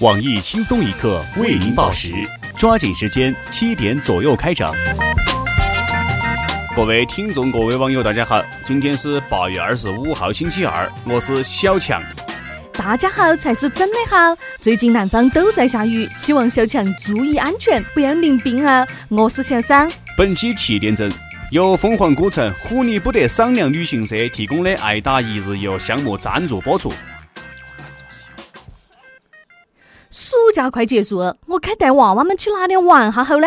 网易轻松一刻为您报时，抓紧时间，七点左右开整。各位听众，各位网友，大家好，今天是八月二十五号，星期二，我是小强。大家好才是真的好。最近南方都在下雨，希望小强注意安全，不要淋冰啊！我是小三。本期七点整由凤凰古城虎你不得商量旅行社提供的爱达一日游项目赞助播出。暑假快结束，我该带娃娃们去哪里玩哈好呢？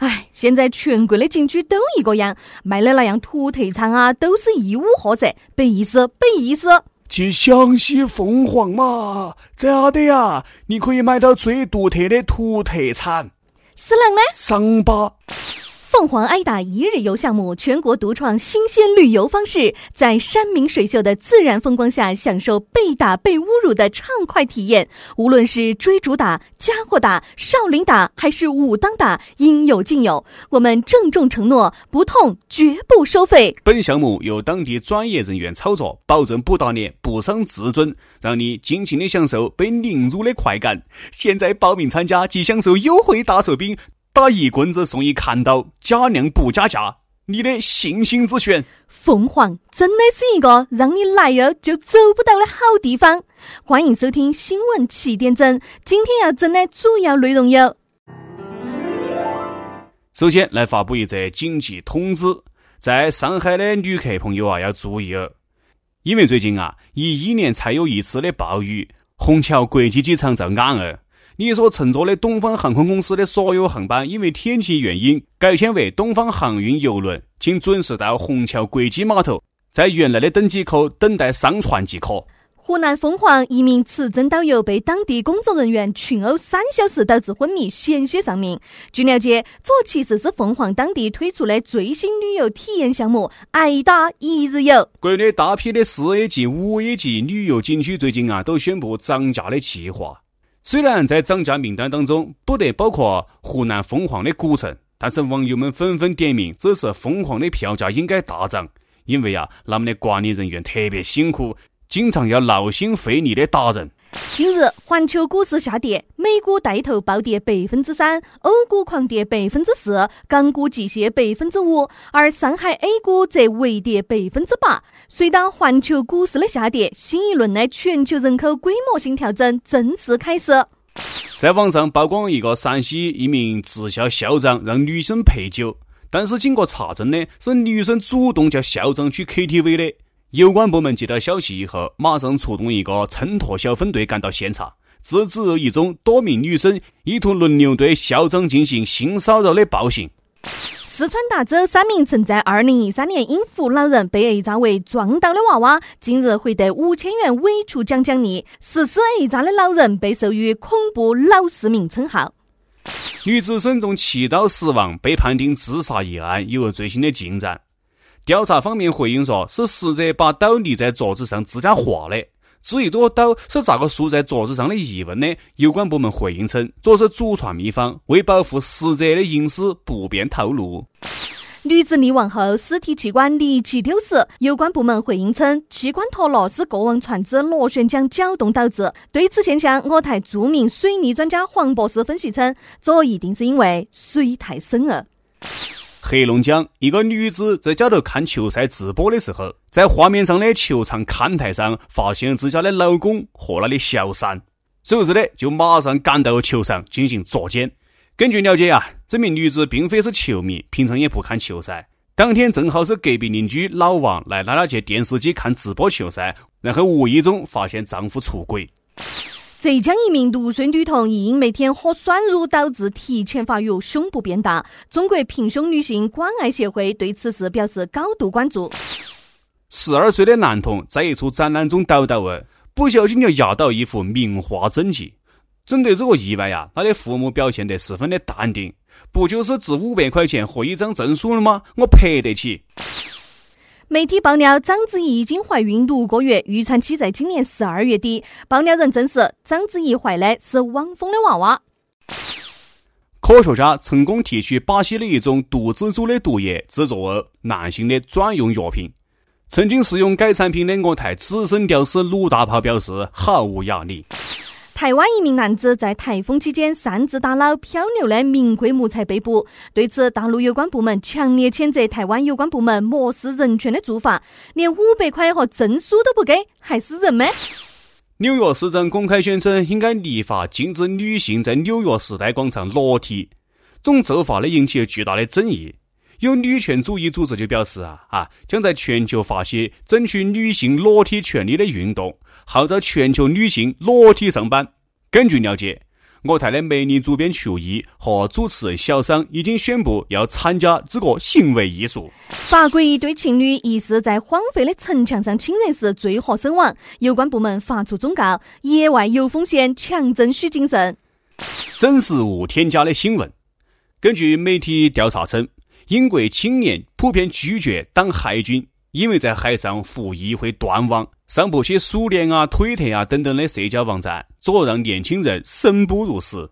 哎，现在全国的景区都一个样，卖的那样土特产啊，都是义乌货色，本意思，本意思。去湘西凤凰嘛，咋的呀？你可以买到最独特的土特产。是啷呢？上吧。凤凰挨打一日游项目全国独创新鲜旅游方式，在山明水秀的自然风光下，享受被打被侮辱的畅快体验。无论是追逐打、家伙打、少林打，还是武当打，应有尽有。我们郑重承诺，不痛绝不收费。本项目由当地专业人员操作，保证不打脸、不伤自尊，让你尽情的享受被凌辱的快感。现在报名参加，即享受优惠大酬宾。打一棍子送一砍刀，加量不加价，你的信心之选。凤凰真的是一个让你来了就走不到的好地方。欢迎收听新闻七点整，今天要整的主要内容有：首先来发布一则紧急通知，在上海的旅客朋友啊要注意哦，因为最近啊一一年才有一次的暴雨，虹桥国际机场遭淹了。你所乘坐的东方航空公司的所有航班，因为天气原因改签为东方航运邮轮，请准时到虹桥国际码头，在原来的登机口等待上船即可。湖南凤凰一名持证导游被当地工作人员群殴三小时，导致昏迷，险些丧命。据了解，这其实是凤凰当地推出的最新旅游体验项目——挨打一日游。国内大批的四 A 级、五 A 级旅游景区最近啊，都宣布涨价的计划。虽然在涨价名单当中不得包括湖南凤凰的古城，但是网友们纷纷点名，这次凤凰的票价应该大涨，因为啊，他们的管理人员特别辛苦，经常要劳心费力的打人。近日，环球股市下跌，美股带头暴跌百分之三，欧股狂跌百分之四，港股急泻百分之五，而上海 A 股则微跌百分之八。随着环球股市的下跌，新一轮的全球人口规模性调整正式开始。在网上曝光一个陕西一名职校校长让女生陪酒，但是经过查证呢，是女生主动叫校长去 KTV 的。有关部门接到消息以后，马上出动一个衬托小分队赶到现场，制止一宗多名女生意图轮流对校长进行性骚扰的暴行。四川达州三名曾在二零一三年因扶老人被 A 诈为撞倒的娃娃，近日获得五千元委出奖奖励。实施 A 诈的老人被授予“恐怖老市民”称号。女子身中七刀死亡，被判定自杀一案有了最新的进展。调查方面回应说，是死者把刀立在桌子上自家划的。至于这个刀是咋个竖在桌子上的疑问呢？有关部门回应称，这是祖传秘方，为保护死者的隐私，不便透露。女子溺亡后，尸体器官立即丢失，有关部门回应称，器官脱落是过往船只螺旋桨搅动导致。对此现象，我台著名水利专家黄博士分析称，这一定是因为水太深了。黑龙江一个女子在家头看球赛直播的时候，在画面上的球场看台上发现自家的老公和她的小三，随后呢就马上赶到球场进行捉奸。根据了解啊，这名女子并非是球迷，平常也不看球赛。当天正好是隔壁邻居老王来拉了去电视机看直播球赛，然后无意中发现丈夫出轨。浙江一名六岁女童因每天喝酸乳导致提前发育，胸部变大。中国平胸女性关爱协会对此事表示高度关注。十二岁的男童在一处展览中倒倒哦，不小心就压倒一幅名画真迹。针对这个意外呀，他的父母表现得十分的淡定。不就是值五百块钱和一张证书了吗？我赔得起。媒体爆料，章子怡已经怀孕六个月，预产期在今年十二月底。爆料人证实，章子怡怀的是汪峰的娃娃。科学家成功提取巴西的一种毒蜘蛛的毒液，制作男性的专用药品。曾经使用该产品的我台资深屌丝鲁大炮表示毫无压力。台湾一名男子在台风期间擅自打捞漂流的名贵木材被捕。对此，大陆有关部门强烈谴责台湾有关部门漠视人权的做法，连五百块和证书都不给，还是人吗？纽约市长公开宣称，应该立法禁止女性在纽约时代广场裸体。这种做法呢，引起了巨大的争议。有女权主义组织就表示啊啊，将在全球发起争取女性裸体权利的运动。号召全球女性裸体上班。根据了解，我台的美女主编曲艺和主持人小商已经宣布要参加这个行为艺术。法国一对情侣疑似在荒废的城墙上亲热时坠河身亡，有关部门发出忠告：野外有风险，强征需谨慎。真实无添加的新闻。根据媒体调查称，英国青年普遍拒绝当海军，因为在海上服役会断网。上不些苏联啊、推特啊等等的社交网站，这让年轻人生不如死。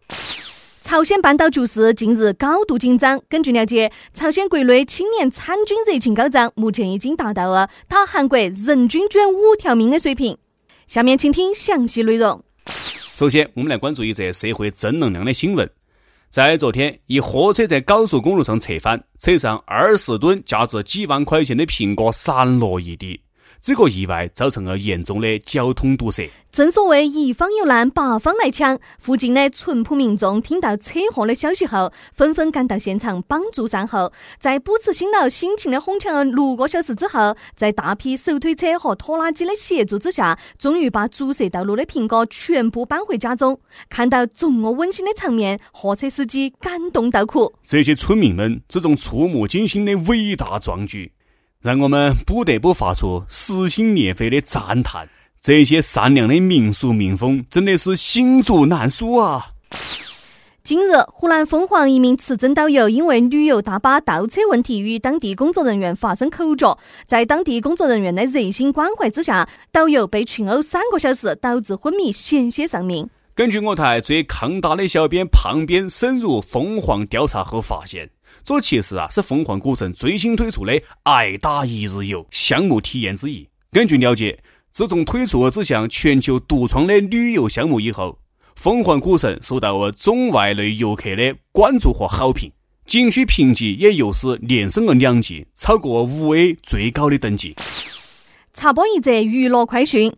朝鲜半岛局势近日高度紧张。根据了解，朝鲜国内青年参军热情高涨，目前已经达到了打韩国人均捐五条命的水平。下面请听详细内容。首先，我们来关注一则社会正能量的新闻。在昨天，一货车在高速公路上侧翻，车上二十吨价值几万块钱的苹果散落一地。这个意外造成了严重的交通堵塞。正所谓一方有难，八方来抢。附近的淳朴民众听到车祸的消息后，纷纷赶到现场帮助善后。在不辞辛劳、辛勤的哄抢了六个小时之后，在大批手推车和拖拉机的协助之下，终于把阻塞道路的苹果全部搬回家中。看到这么温馨的场面，货车司机感动到哭。这些村民们这种触目惊心的伟大壮举。让我们不得不发出撕心裂肺的赞叹：这些善良的民俗民风真的是罄竹难书啊！近日，湖南凤凰一名持证导游因为旅游大巴倒车问题与当地工作人员发生口角，在当地工作人员的热心关怀之下，导游被群殴三个小时，导致昏迷，险些丧命。根据我台最抗打的小编胖编深入凤凰调查后发现。这其实啊是凤凰古城最新推出的“爱打一日游”项目体验之一。根据了解，自从推出了这项全球独创的旅游项目以后，凤凰古城受到了中外内游客的关注和好评，景区评级也由是连升了两级，超过五 A 最高的等级。插播一则娱乐快讯。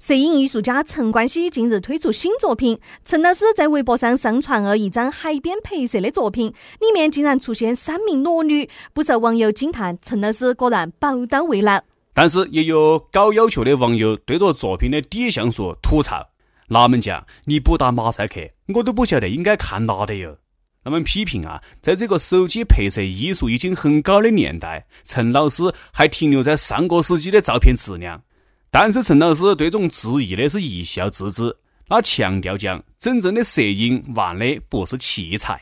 摄影艺术家陈冠希近日推出新作品。陈老师在微博上上传了一张海边拍摄的作品，里面竟然出现三名裸女，不少网友惊叹陈老师果然宝刀未老。但是也有高要求的网友对着作品的底像素吐槽：“哪门讲你不打马赛克，我都不晓得应该看哪的哟。”他们批评啊，在这个手机拍摄艺术已经很高的年代，陈老师还停留在上个世纪的照片质量。但是陈老师对这种质疑呢是一笑置之，他强调讲，真正的摄影玩的不是器材。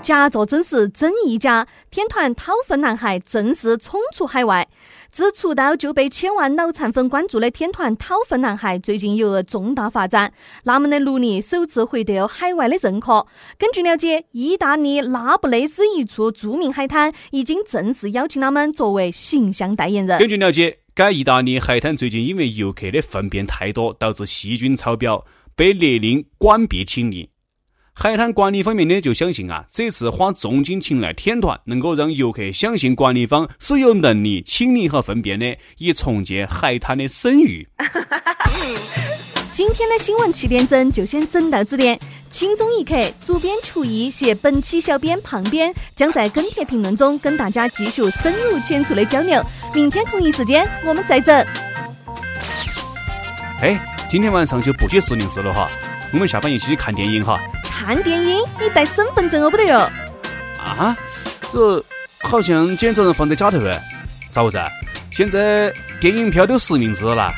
假作真是真亦假，天团掏粪男孩正式冲出海外。自出道就被千万脑残粉关注的天团掏粪男孩，最近有了重大发展。他们的努力首次获得了海外的认可。根据了解，意大利那不勒斯一处著名海滩已经正式邀请他们作为形象代言人。根据了解。该意大利海滩最近因为游客的粪便太多，导致细菌超标，被勒令关闭清理。海滩管理方面呢，就相信啊，这次花重金请来天团，能够让游客相信管理方是有能力清理好粪便的，以重建海滩的声誉。今天的新闻七点整就先整到这点，轻松一刻，主编厨艺携本期小编胖编将在跟帖评论中跟大家继续深入浅出的交流。明天同一时间我们再整。哎，今天晚上就不去四零四了哈，我们下班一起去看电影哈。看电影？你带身份证哦不得哟？啊？这好像检查人放在家头哎，咋回事？现在电影票都实名制了。